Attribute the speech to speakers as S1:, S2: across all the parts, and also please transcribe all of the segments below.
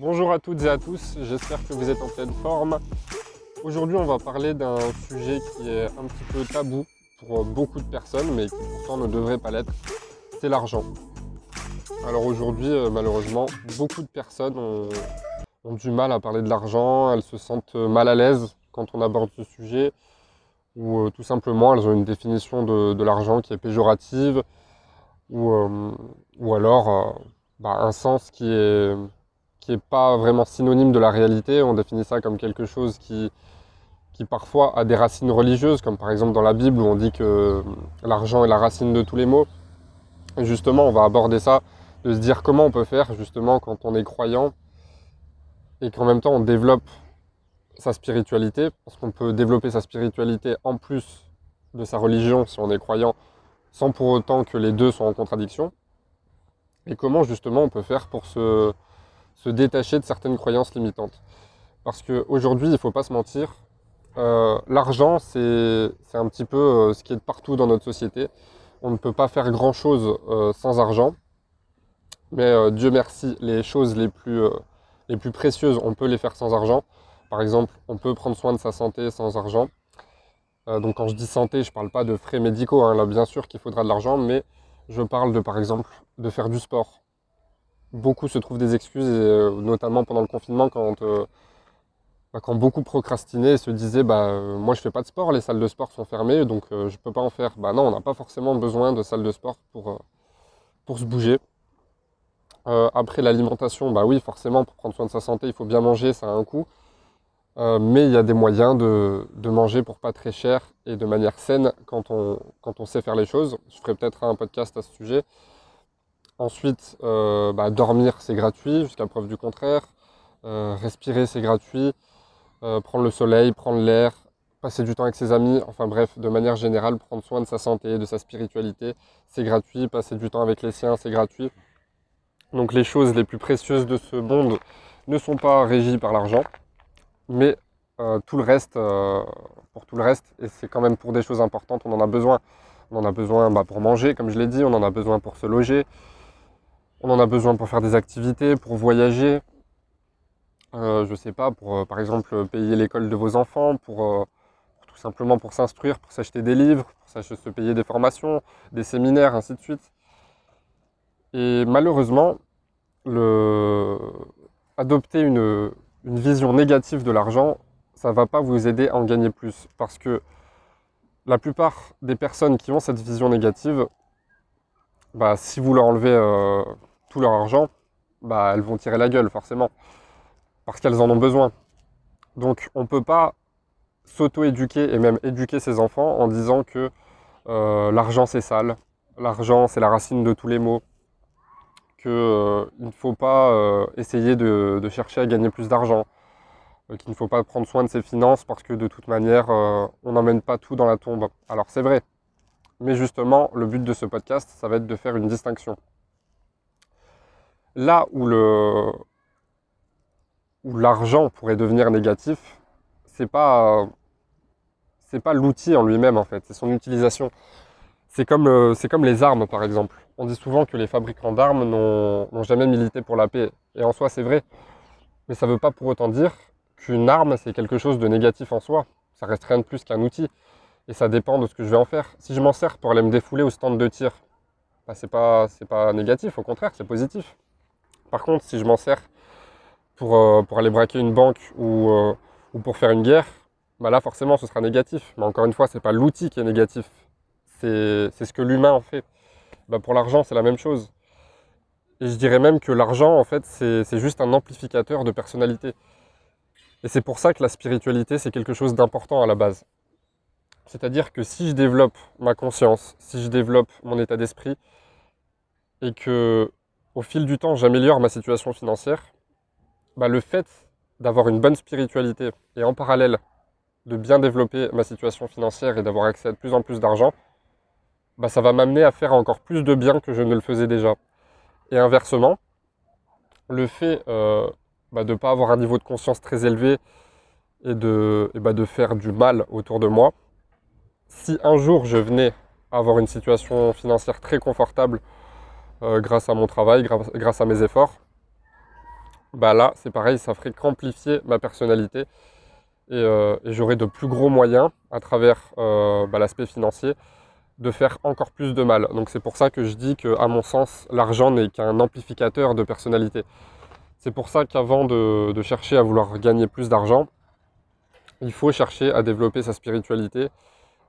S1: Bonjour à toutes et à tous, j'espère que vous êtes en pleine forme. Aujourd'hui on va parler d'un sujet qui est un petit peu tabou pour beaucoup de personnes mais qui pourtant ne devrait pas l'être, c'est l'argent. Alors aujourd'hui euh, malheureusement beaucoup de personnes ont, du mal à parler de l'argent, elles se sentent mal à l'aise quand on aborde ce sujet ou euh, tout simplement elles ont une définition de, l'argent qui est péjorative ou, euh, alors bah, un sens qui est qui n'est pas vraiment synonyme de la réalité. On définit ça comme quelque chose qui, qui parfois a des racines religieuses, comme par exemple dans la Bible où on dit que l'argent est la racine de tous les maux. Justement, on va aborder ça, de se dire comment on peut faire justement quand on est croyant et qu'en même temps on développe sa spiritualité, parce qu'on peut développer sa spiritualité en plus de sa religion si on est croyant, sans pour autant que les deux soient en contradiction. Et comment justement on peut faire pour se, se détacher de certaines croyances limitantes. Parce qu'aujourd'hui, il ne faut pas se mentir, euh, l'argent, c'est un petit peu euh, ce qui est de partout dans notre société. On ne peut pas faire grand-chose euh, sans argent. Mais Dieu merci, les choses les plus, précieuses, on peut les faire sans argent. Par exemple, on peut prendre soin de sa santé sans argent. donc quand je dis santé, je ne parle pas de frais médicaux. Hein. Là, bien sûr qu'il faudra de l'argent, mais je parle de, par exemple, de faire du sport, beaucoup se trouvent des excuses, euh, notamment pendant le confinement, quand, euh, bah, quand beaucoup procrastinaient et se disaient bah, euh, Moi, je fais pas de sport, les salles de sport sont fermées, donc je ne peux pas en faire. Bah non, on n'a pas forcément besoin de salles de sport pour, pour se bouger. après, l'alimentation, bah oui, forcément, pour prendre soin de sa santé, il faut bien manger, ça a un coût. mais il y a des moyens de, de, manger pour pas très cher et de manière saine quand on, quand on sait faire les choses. Je ferai peut-être un podcast à ce sujet. Ensuite, euh, bah, dormir, c'est gratuit, jusqu'à preuve du contraire. Euh, respirer, c'est gratuit. Euh, prendre le soleil, prendre l'air, passer du temps avec ses amis, enfin bref, de manière générale, prendre soin de sa santé, de sa spiritualité, c'est gratuit. Passer du temps avec les siens, c'est gratuit. Donc les choses les plus précieuses de ce monde ne sont pas régies par l'argent, mais tout le reste, pour tout le reste, et c'est quand même pour des choses importantes, on en a besoin. On en a besoin bah, pour manger, comme je l'ai dit, on en a besoin pour se loger, on en a besoin pour faire des activités, pour voyager. Euh, je sais pas, pour euh, par exemple payer l'école de vos enfants, pour, euh, tout simplement pour s'instruire, pour s'acheter des livres, pour se payer des formations, des séminaires, ainsi de suite. Et malheureusement, adopter une, une vision négative de l'argent, ça ne va pas vous aider à en gagner plus. Parce que la plupart des personnes qui ont cette vision négative, bah, si vous leur enlevez euh, tout leur argent, bah, elles vont tirer la gueule forcément, parce qu'elles en ont besoin. Donc on ne peut pas s'auto-éduquer et même éduquer ses enfants en disant que euh, l'argent c'est sale, l'argent c'est la racine de tous les maux, qu'il euh, ne faut pas essayer de, chercher à gagner plus d'argent, qu'il ne faut pas prendre soin de ses finances parce que de toute manière on n'emmène pas tout dans la tombe. Alors c'est vrai, mais justement, le but de ce podcast, ça va être de faire une distinction. Là où le où l'argent pourrait devenir négatif, c'est pas c'est pas l'outil en lui-même en fait, c'est son utilisation. C'est comme, euh, c'est comme les armes par exemple. On dit souvent que les fabricants d'armes n'ont jamais milité pour la paix. Et en soi c'est vrai. Mais ça ne veut pas pour autant dire qu'une arme c'est quelque chose de négatif en soi. Ça reste rien de plus qu'un outil et ça dépend de ce que je vais en faire. Si je m'en sers pour aller me défouler au stand de tir, bah, c'est pas, pas négatif, au contraire, c'est positif. Par contre, si je m'en sers pour, euh, aller braquer une banque ou, euh, ou pour faire une guerre, bah là forcément ce sera négatif. Mais encore une fois, c'est pas l'outil qui est négatif, c'est ce que l'humain en fait. Bah, pour l'argent, c'est la même chose. Et je dirais même que l'argent, en fait, c'est juste un amplificateur de personnalité. Et c'est pour ça que la spiritualité, c'est quelque chose d'important à la base. C'est-à-dire que si je développe ma conscience, si je développe mon état d'esprit, et que au fil du temps j'améliore ma situation financière, bah, le fait d'avoir une bonne spiritualité et en parallèle de bien développer ma situation financière et d'avoir accès à de plus en plus d'argent, bah, ça va m'amener à faire encore plus de bien que je ne le faisais déjà. Et inversement, le fait euh, bah, de ne pas avoir un niveau de conscience très élevé et de, faire du mal autour de moi, si un jour je venais avoir une situation financière très confortable euh, grâce à mon travail, grâce à mes efforts, bah là c'est pareil, ça ferait qu'amplifier ma personnalité et, euh, j'aurais de plus gros moyens à travers euh, bah, l'aspect financier de faire encore plus de mal. Donc c'est pour ça que je dis que, à mon sens, l'argent n'est qu'un amplificateur de personnalité. C'est pour ça qu'avant de, chercher à vouloir gagner plus d'argent, il faut chercher à développer sa spiritualité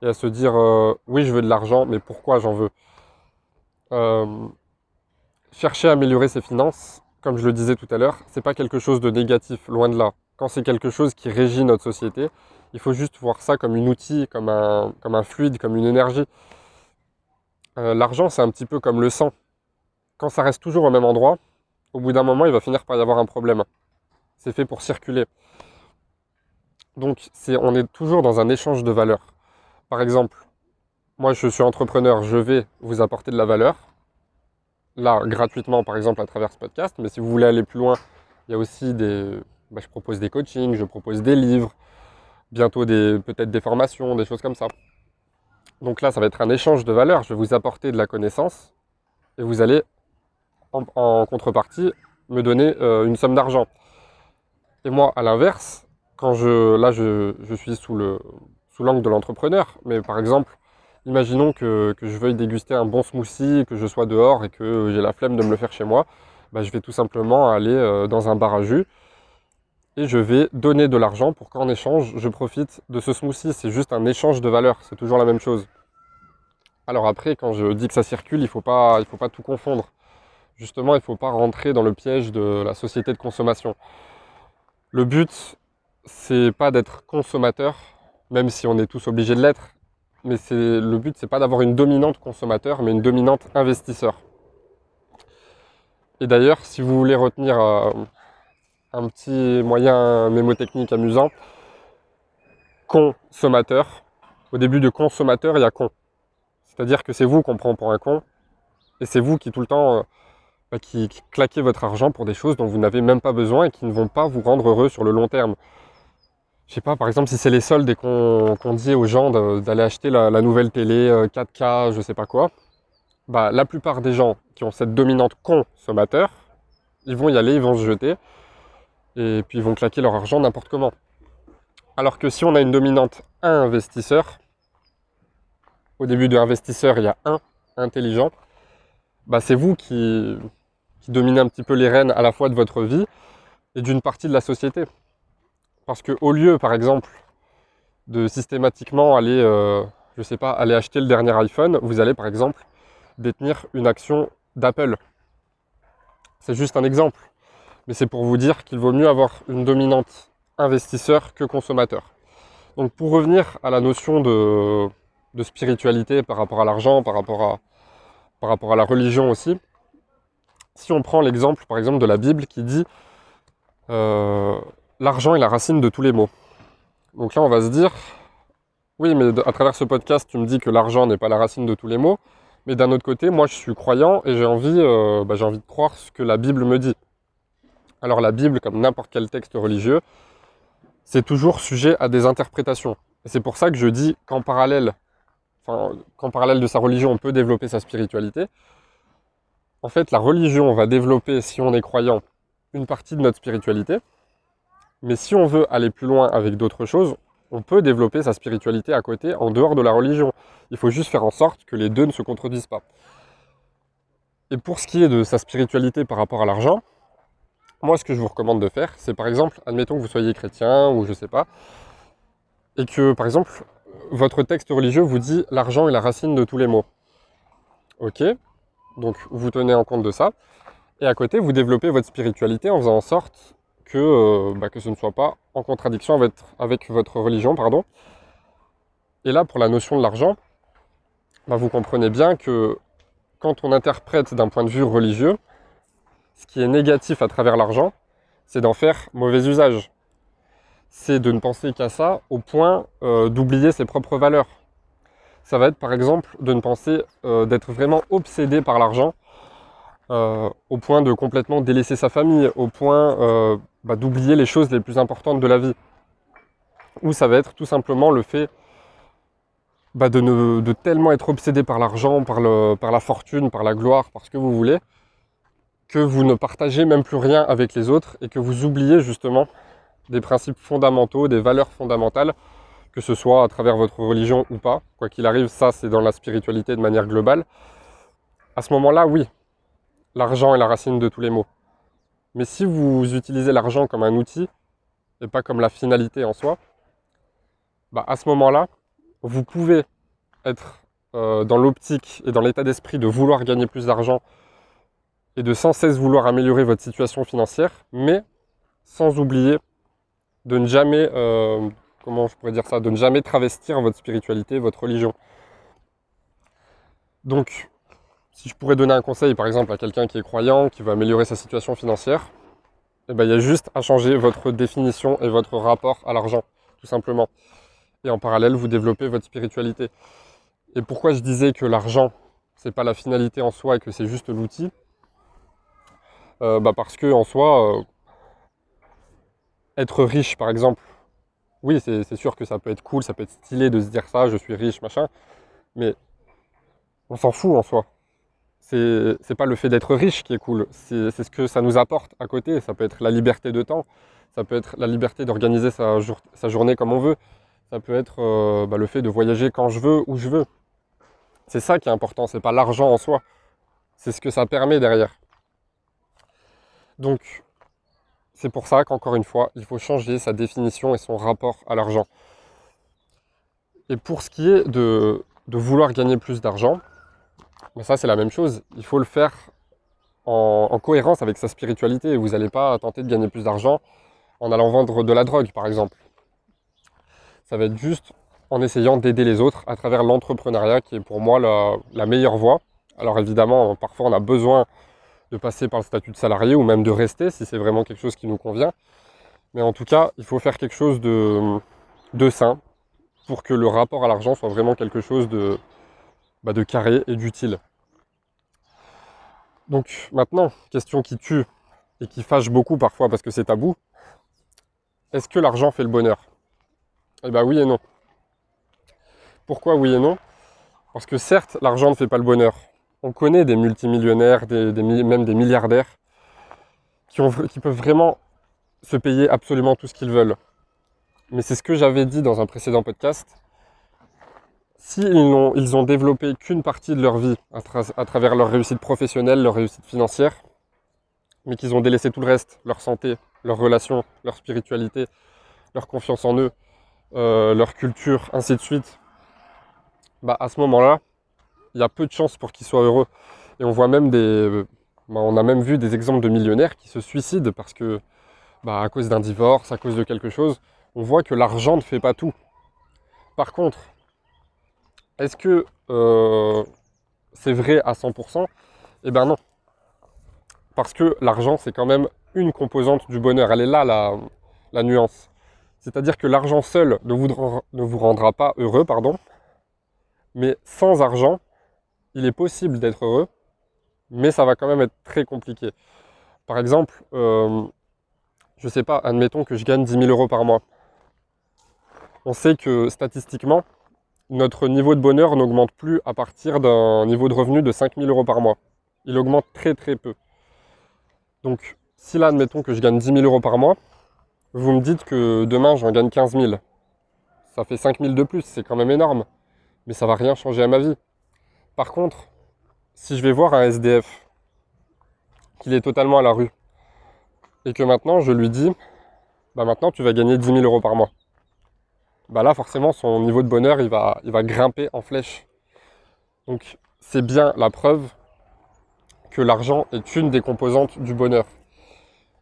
S1: et à se dire euh, oui je veux de l'argent, mais pourquoi j'en veux? Chercher à améliorer ses finances, comme je le disais tout à l'heure, c'est pas quelque chose de négatif, loin de là. Quand c'est quelque chose qui régit notre société, il faut juste voir ça comme un outil, comme un, comme un fluide, comme une énergie. Euh, l'argent, c'est un petit peu comme le sang. Quand ça reste toujours au même endroit, au bout d'un moment, il va finir par y avoir un problème. C'est fait pour circuler. Donc, on est toujours dans un échange de valeurs. Par exemple, moi, je suis entrepreneur, je vais vous apporter de la valeur. Là, gratuitement, par exemple, à travers ce podcast. Mais si vous voulez aller plus loin, il y a aussi des... Bah, je propose des coachings, je propose des livres, bientôt peut-être des formations, des choses comme ça. Donc là, ça va être un échange de valeurs. Je vais vous apporter de la connaissance et vous allez, en, contrepartie, me donner euh, une somme d'argent. Et moi, à l'inverse, quand je, là, je, suis sous le sous l'angle de l'entrepreneur, mais par exemple, imaginons que, je veuille déguster un bon smoothie, que je sois dehors et que j'ai la flemme de me le faire chez moi, bah, je vais tout simplement aller euh, dans un bar à jus et je vais donner de l'argent pour qu'en échange, je profite de ce smoothie. C'est juste un échange de valeurs, c'est toujours la même chose. Alors après, quand je dis que ça circule, il ne faut, pas, faut pas tout confondre. Justement, il ne faut pas rentrer dans le piège de la société de consommation. Le but, c'est pas d'être consommateur, même si on est tous obligés de l'être, mais le but, c'est pas d'avoir une dominante consommateur, mais une dominante investisseur. Et d'ailleurs, si vous voulez retenir euh, un petit moyen mémotechnique amusant. Consommateur. Au début de consommateur, il y a con. C'est-à-dire que c'est vous qu'on prend pour un con. Et c'est vous qui tout le temps euh, bah, qui, claquez votre argent pour des choses dont vous n'avez même pas besoin et qui ne vont pas vous rendre heureux sur le long terme. Je sais pas, par exemple, si c'est les soldes et qu'on dit aux gens d'aller acheter la, nouvelle télé 4K, euh, je sais pas quoi, bah, la plupart des gens qui ont cette dominante consommateur, ils vont y aller, ils vont se jeter et puis ils vont claquer leur argent n'importe comment. Alors que si on a une dominante investisseur, au début de investisseur, il y a un intelligent, bah c'est vous qui, qui dominez un petit peu les rênes à la fois de votre vie et d'une partie de la société. Parce que au lieu, par exemple, de systématiquement aller, euh, je sais pas, aller acheter le dernier iPhone, vous allez par exemple détenir une action d'Apple. C'est juste un exemple mais c'est pour vous dire qu'il vaut mieux avoir une dominante investisseur que consommateur. Donc pour revenir à la notion de, spiritualité par rapport à l'argent, par, rapport à, la religion aussi, si on prend l'exemple par exemple de la Bible qui dit euh, l'argent est la racine de tous les maux. Donc là on va se dire, oui mais à travers ce podcast tu me dis que l'argent n'est pas la racine de tous les maux, mais d'un autre côté moi je suis croyant et j'ai envie, euh, bah, j'ai envie de croire ce que la Bible me dit. Alors la Bible, comme n'importe quel texte religieux, c'est toujours sujet à des interprétations. Et c'est pour ça que je dis qu'en parallèle, enfin, qu'en parallèle de sa religion, on peut développer sa spiritualité. En fait, la religion va développer, si on est croyant, une partie de notre spiritualité. Mais si on veut aller plus loin avec d'autres choses, on peut développer sa spiritualité à côté, en dehors de la religion. Il faut juste faire en sorte que les deux ne se contredisent pas. Et pour ce qui est de sa spiritualité par rapport à l'argent, moi, ce que je vous recommande de faire, c'est par exemple, admettons que vous soyez chrétien ou je sais pas, et que par exemple, votre texte religieux vous dit l'argent est la racine de tous les maux. Ok, donc vous tenez en compte de ça, et à côté, vous développez votre spiritualité en faisant en sorte que, euh, bah, que ce ne soit pas en contradiction avec, votre religion. pardon. Et là, pour la notion de l'argent, bah, vous comprenez bien que quand on interprète d'un point de vue religieux, ce qui est négatif à travers l'argent, c'est d'en faire mauvais usage. C'est de ne penser qu'à ça au point euh, d'oublier ses propres valeurs. Ça va être par exemple de ne penser euh, d'être vraiment obsédé par l'argent au point de complètement délaisser sa famille, au point bah, d'oublier les choses les plus importantes de la vie. Ou ça va être tout simplement le fait bah, de, de, tellement être obsédé par l'argent, par, par la fortune, par la gloire, par ce que vous voulez, que vous ne partagez même plus rien avec les autres et que vous oubliez justement des principes fondamentaux, des valeurs fondamentales, que ce soit à travers votre religion ou pas. Quoi qu'il arrive, ça c'est dans la spiritualité de manière globale. À ce moment-là, oui, l'argent est la racine de tous les maux. Mais si vous utilisez l'argent comme un outil et pas comme la finalité en soi, bah à ce moment-là, vous pouvez être euh, dans l'optique et dans l'état d'esprit de vouloir gagner plus d'argent et de sans cesse vouloir améliorer votre situation financière, mais sans oublier de ne jamais, euh, comment je pourrais dire ça, de ne jamais travestir votre spiritualité, votre religion. Donc, si je pourrais donner un conseil, par exemple, à quelqu'un qui est croyant, qui veut améliorer sa situation financière, eh ben, il y a juste à changer votre définition et votre rapport à l'argent, tout simplement. Et en parallèle, vous développez votre spiritualité. Et pourquoi je disais que l'argent, c'est pas la finalité en soi et que c'est juste l'outil? Euh, bah Parce que en soi, euh, être riche, par exemple, oui, c'est sûr que ça peut être cool, ça peut être stylé de se dire ça, je suis riche, machin, mais on s'en fout en soi. C'est pas le fait d'être riche qui est cool, c'est ce que ça nous apporte à côté. Ça peut être la liberté de temps, ça peut être la liberté d'organiser sa, journée comme on veut, ça peut être euh, bah, le fait de voyager quand je veux, où je veux. C'est ça qui est important, c'est pas l'argent en soi, c'est ce que ça permet derrière. Donc, c'est pour ça qu'encore une fois, il faut changer sa définition et son rapport à l'argent. Et pour ce qui est de, vouloir gagner plus d'argent, ben ça c'est la même chose. Il faut le faire en, en cohérence avec sa spiritualité. Vous n'allez pas tenter de gagner plus d'argent en allant vendre de la drogue, par exemple. Ça va être juste en essayant d'aider les autres à travers l'entrepreneuriat qui est pour moi la, meilleure voie. Alors évidemment, parfois on a besoin de passer par le statut de salarié ou même de rester si c'est vraiment quelque chose qui nous convient. Mais en tout cas, il faut faire quelque chose de, de sain pour que le rapport à l'argent soit vraiment quelque chose de, bah, de carré et d'utile. Donc maintenant, question qui tue et qui fâche beaucoup parfois parce que c'est tabou. Est-ce que l'argent fait le bonheur? Eh bien oui et non. Pourquoi oui et non? Parce que certes, l'argent ne fait pas le bonheur. On connaît des multimillionnaires, même des milliardaires, qui peuvent vraiment se payer absolument tout ce qu'ils veulent. Mais c'est ce que j'avais dit dans un précédent podcast. S'ils n'ont ils ont développé qu'une partie de leur vie à, travers leur réussite professionnelle, leur réussite financière, mais qu'ils ont délaissé tout le reste, leur santé, leurs relations, leur spiritualité, leur confiance en eux, euh, leur culture, ainsi de suite, bah, à ce moment-là, il y a peu de chances pour qu'ils soient heureux. Et on voit même des. Bah, on a même vu des exemples de millionnaires qui se suicident parce que, bah, à cause d'un divorce, à cause de quelque chose, on voit que l'argent ne fait pas tout. Par contre, est-ce que euh, c'est vrai à 100% Eh bien non. Parce que l'argent, c'est quand même une composante du bonheur. Elle est là, la, la nuance. C'est-à-dire que l'argent seul ne vous, rendra pas heureux, pardon, mais sans argent, il est possible d'être heureux, mais ça va quand même être très compliqué. Par exemple, euh, je ne sais pas, admettons que je gagne 10 000 euros par mois. On sait que statistiquement, notre niveau de bonheur n'augmente plus à partir d'un niveau de revenu de 5 000 euros par mois. Il augmente très très peu. Donc, si là, admettons que je gagne 10 000 euros par mois, vous me dites que demain j'en gagne 15 000. Ça fait 5 000 de plus, c'est quand même énorme mais ça va rien changer à ma vie. Par contre, si je vais voir un SDF, qu'il est totalement à la rue, et que maintenant je lui dis, bah maintenant tu vas gagner 10 000 euros par mois, bah là forcément son niveau de bonheur il va, il va grimper en flèche. Donc c'est bien la preuve que l'argent est une des composantes du bonheur.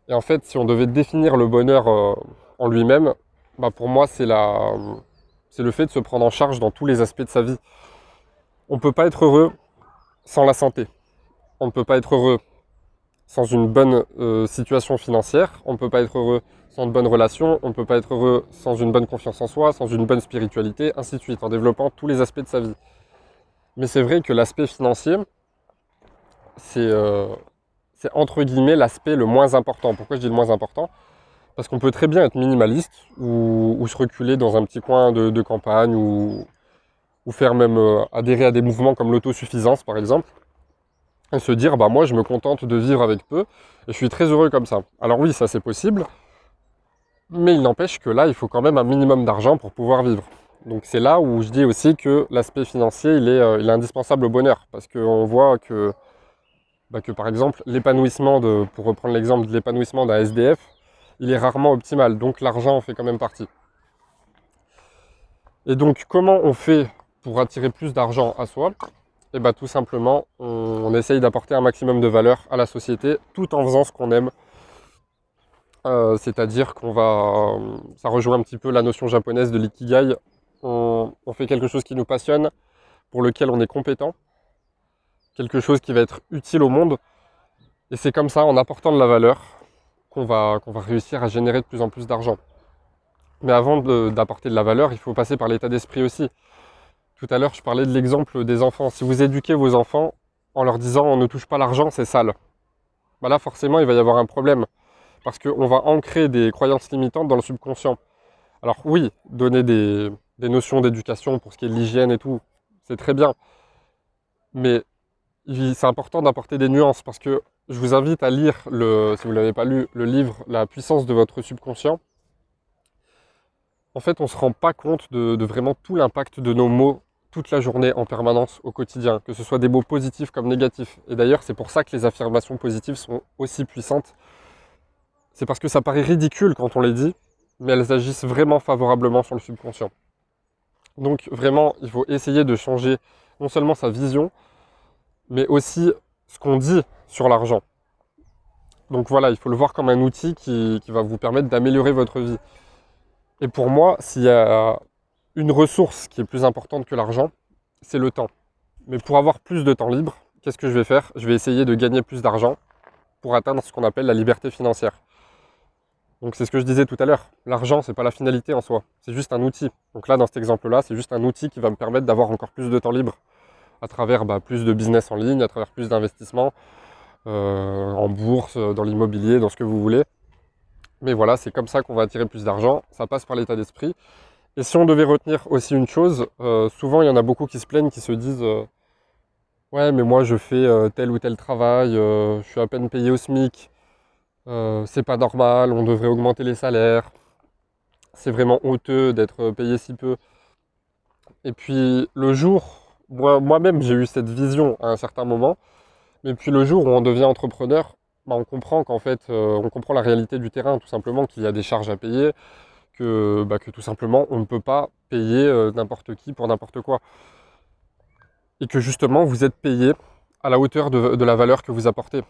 S1: Et en fait, si on devait définir le bonheur euh, en lui-même, bah pour moi c'est la, c'est le fait de se prendre en charge dans tous les aspects de sa vie. On ne peut pas être heureux sans la santé. On ne peut pas être heureux sans une bonne euh, situation financière. On ne peut pas être heureux sans de bonnes relations. On ne peut pas être heureux sans une bonne confiance en soi, sans une bonne spiritualité, ainsi de suite, en développant tous les aspects de sa vie. Mais c'est vrai que l'aspect financier, c'est euh, entre guillemets l'aspect le moins important. Pourquoi je dis le moins important? Parce qu'on peut très bien être minimaliste ou, se reculer dans un petit coin de, campagne ou, faire même euh, adhérer à des mouvements comme l'autosuffisance par exemple. et se dire bah moi je me contente de vivre avec peu et je suis très heureux comme ça. Alors oui, ça c'est possible, mais il n'empêche que là, il faut quand même un minimum d'argent pour pouvoir vivre. Donc c'est là où je dis aussi que l'aspect financier, il est, euh, indispensable au bonheur, parce qu'on voit que, bah, que par exemple l'épanouissement pour reprendre l'exemple de l'épanouissement d'un SDF, il est rarement optimal, donc l'argent en fait quand même partie. Et donc comment on fait pour attirer plus d'argent à soi? Et eh bien tout simplement, on, essaye d'apporter un maximum de valeur à la société tout en faisant ce qu'on aime. Euh, c'est-à-dire qu'on va, ça rejoint un petit peu la notion japonaise de l'ikigai. On, fait quelque chose qui nous passionne, pour lequel on est compétent, quelque chose qui va être utile au monde. Et c'est comme ça, en apportant de la valeur, qu'on va, qu'on va réussir à générer de plus en plus d'argent. Mais avant d'apporter de la valeur, il faut passer par l'état d'esprit aussi. Tout à l'heure, je parlais de l'exemple des enfants. Si vous éduquez vos enfants en leur disant on ne touche pas l'argent, c'est sale, bah là forcément il va y avoir un problème. Parce qu'on va ancrer des croyances limitantes dans le subconscient. Alors oui, donner des, notions d'éducation pour ce qui est de l'hygiène et tout, c'est très bien. Mais c'est important d'apporter des nuances parce que je vous invite à lire, le, si vous ne l'avez pas lu, le livre La puissance de votre subconscient. En fait, on ne se rend pas compte de vraiment tout l'impact de nos mots toute la journée en permanence au quotidien, que ce soit des mots positifs comme négatifs. Et d'ailleurs, c'est pour ça que les affirmations positives sont aussi puissantes. C'est parce que ça paraît ridicule quand on les dit, mais elles agissent vraiment favorablement sur le subconscient. Donc vraiment, il faut essayer de changer non seulement sa vision, mais aussi ce qu'on dit sur l'argent. Donc voilà, il faut le voir comme un outil qui, va vous permettre d'améliorer votre vie. Et pour moi, s'il y a une ressource qui est plus importante que l'argent, c'est le temps. Mais pour avoir plus de temps libre, qu'est-ce que je vais faire? Je vais essayer de gagner plus d'argent pour atteindre ce qu'on appelle la liberté financière. Donc c'est ce que je disais tout à l'heure. L'argent, c'est pas la finalité en soi, c'est juste un outil. Donc là, dans cet exemple-là, c'est juste un outil qui va me permettre d'avoir encore plus de temps libre à travers bah, plus de business en ligne, à travers plus d'investissements euh, en bourse, dans l'immobilier, dans ce que vous voulez. Mais voilà, c'est comme ça qu'on va attirer plus d'argent. Ça passe par l'état d'esprit. Et si on devait retenir aussi une chose, euh, souvent il y en a beaucoup qui se plaignent, qui se disent euh, Ouais, mais moi je fais euh, tel ou tel travail, je suis à peine payé au SMIC, c'est pas normal, on devrait augmenter les salaires, c'est vraiment honteux d'être payé si peu. Et puis le jour, moi-même j'ai eu cette vision à un certain moment, mais puis le jour où on devient entrepreneur, bah, on comprend qu'en fait, on comprend la réalité du terrain, tout simplement, qu'il y a des charges à payer, bah, que, tout simplement on ne peut pas payer euh, n'importe qui pour n'importe quoi. Et que justement vous êtes payé à la hauteur de, la valeur que vous apportez.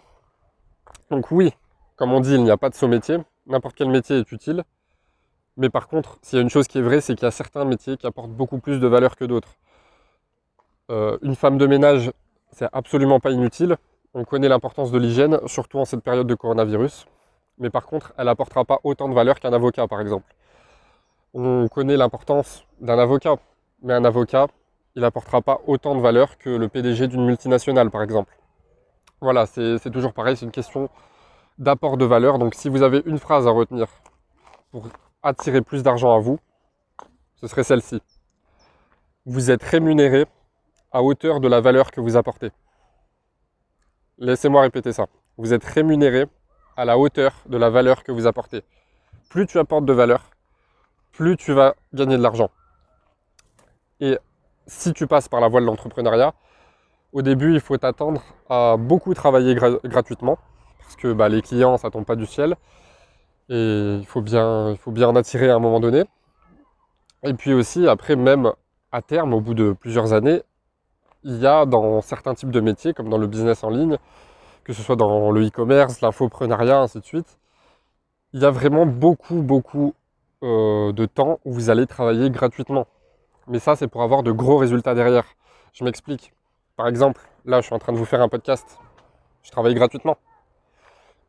S1: Donc oui, comme on dit, il n'y a pas de saut métier, n'importe quel métier est utile. Mais par contre, s'il y a une chose qui est vraie, c'est qu'il y a certains métiers qui apportent beaucoup plus de valeur que d'autres. Euh, une femme de ménage, c'est absolument pas inutile. On connaît l'importance de l'hygiène, surtout en cette période de coronavirus. Mais par contre, elle n'apportera pas autant de valeur qu'un avocat, par exemple on connaît l'importance d'un avocat, mais un avocat, il n'apportera pas autant de valeur que le PDG d'une multinationale, par exemple. Voilà, c'est toujours pareil, c'est une question d'apport de valeur. Donc si vous avez une phrase à retenir pour attirer plus d'argent à vous, ce serait celle-ci. Vous êtes rémunéré à hauteur de la valeur que vous apportez. Laissez-moi répéter ça. Vous êtes rémunéré à la hauteur de la valeur que vous apportez. Plus tu apportes de valeur, plus tu vas gagner de l'argent. Et si tu passes par la voie de l'entrepreneuriat, au début, il faut t'attendre à beaucoup travailler gratuitement, parce que bah, les clients, ça tombe pas du ciel, et il faut, bien, il faut bien en attirer à un moment donné. Et puis aussi, après, même à terme, au bout de plusieurs années, il y a dans certains types de métiers, comme dans le business en ligne, que ce soit dans le e-commerce, l'infoprenariat, ainsi de suite, il y a vraiment beaucoup, beaucoup euh, de temps où vous allez travailler gratuitement. Mais ça, c'est pour avoir de gros résultats derrière. Je m'explique. Par exemple, là, je suis en train de vous faire un podcast. Je travaille gratuitement.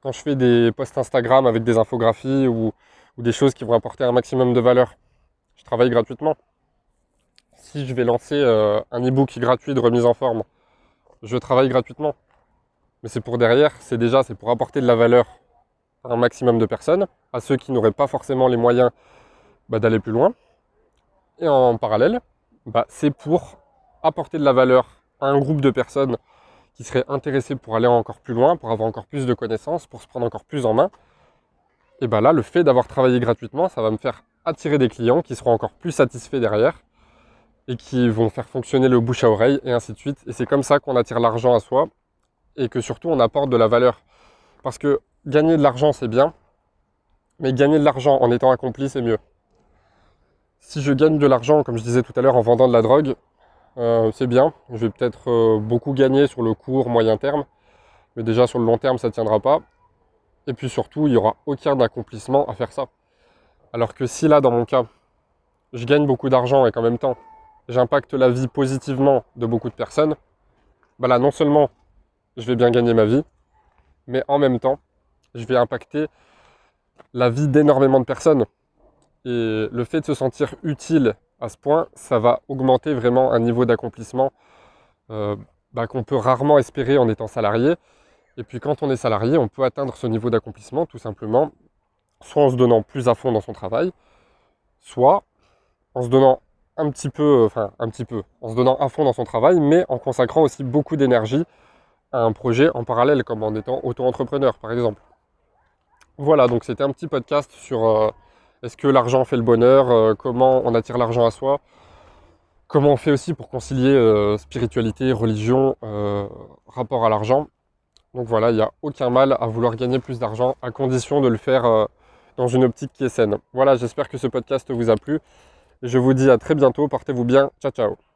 S1: Quand je fais des posts Instagram avec des infographies ou, des choses qui vont apporter un maximum de valeur, je travaille gratuitement. Si je vais lancer euh, un e-book gratuit de remise en forme, je travaille gratuitement. Mais c'est pour derrière, c'est déjà, c'est pour apporter de la valeur un maximum de personnes, à ceux qui n'auraient pas forcément les moyens bah, d'aller plus loin. Et en parallèle, bah, c'est pour apporter de la valeur à un groupe de personnes qui seraient intéressés pour aller encore plus loin, pour avoir encore plus de connaissances, pour se prendre encore plus en main. Et bien là, le fait d'avoir travaillé gratuitement, ça va me faire attirer des clients qui seront encore plus satisfaits derrière et qui vont faire fonctionner le bouche à oreille et ainsi de suite. Et c'est comme ça qu'on attire l'argent à soi et que surtout on apporte de la valeur. Parce que gagner de l'argent, c'est bien, mais gagner de l'argent en étant accompli, c'est mieux. Si je gagne de l'argent, comme je disais tout à l'heure, en vendant de la drogue, euh, c'est bien. Je vais peut-être euh, beaucoup gagner sur le court, moyen terme, mais déjà sur le long terme, ça ne tiendra pas. Et puis surtout, il n'y aura aucun accomplissement à faire ça. Alors que si là, dans mon cas, je gagne beaucoup d'argent et qu'en même temps, j'impacte la vie positivement de beaucoup de personnes, bah là, non seulement je vais bien gagner ma vie, mais en même temps, je vais impacter la vie d'énormément de personnes. Et le fait de se sentir utile à ce point, ça va augmenter vraiment un niveau d'accomplissement euh, bah, qu'on peut rarement espérer en étant salarié. Et puis quand on est salarié, on peut atteindre ce niveau d'accomplissement tout simplement, soit en se donnant plus à fond dans son travail, soit en se donnant un petit peu, enfin un petit peu, en se donnant à fond dans son travail, mais en consacrant aussi beaucoup d'énergie à un projet en parallèle, comme en étant auto-entrepreneur par exemple. Voilà, donc c'était un petit podcast sur euh, est-ce que l'argent fait le bonheur, euh, comment on attire l'argent à soi, comment on fait aussi pour concilier euh, spiritualité, religion, rapport à l'argent? Donc voilà, il n'y a aucun mal à vouloir gagner plus d'argent à condition de le faire dans une optique qui est saine. Voilà, j'espère que ce podcast vous a plu. Je vous dis à très bientôt, portez-vous bien, ciao ciao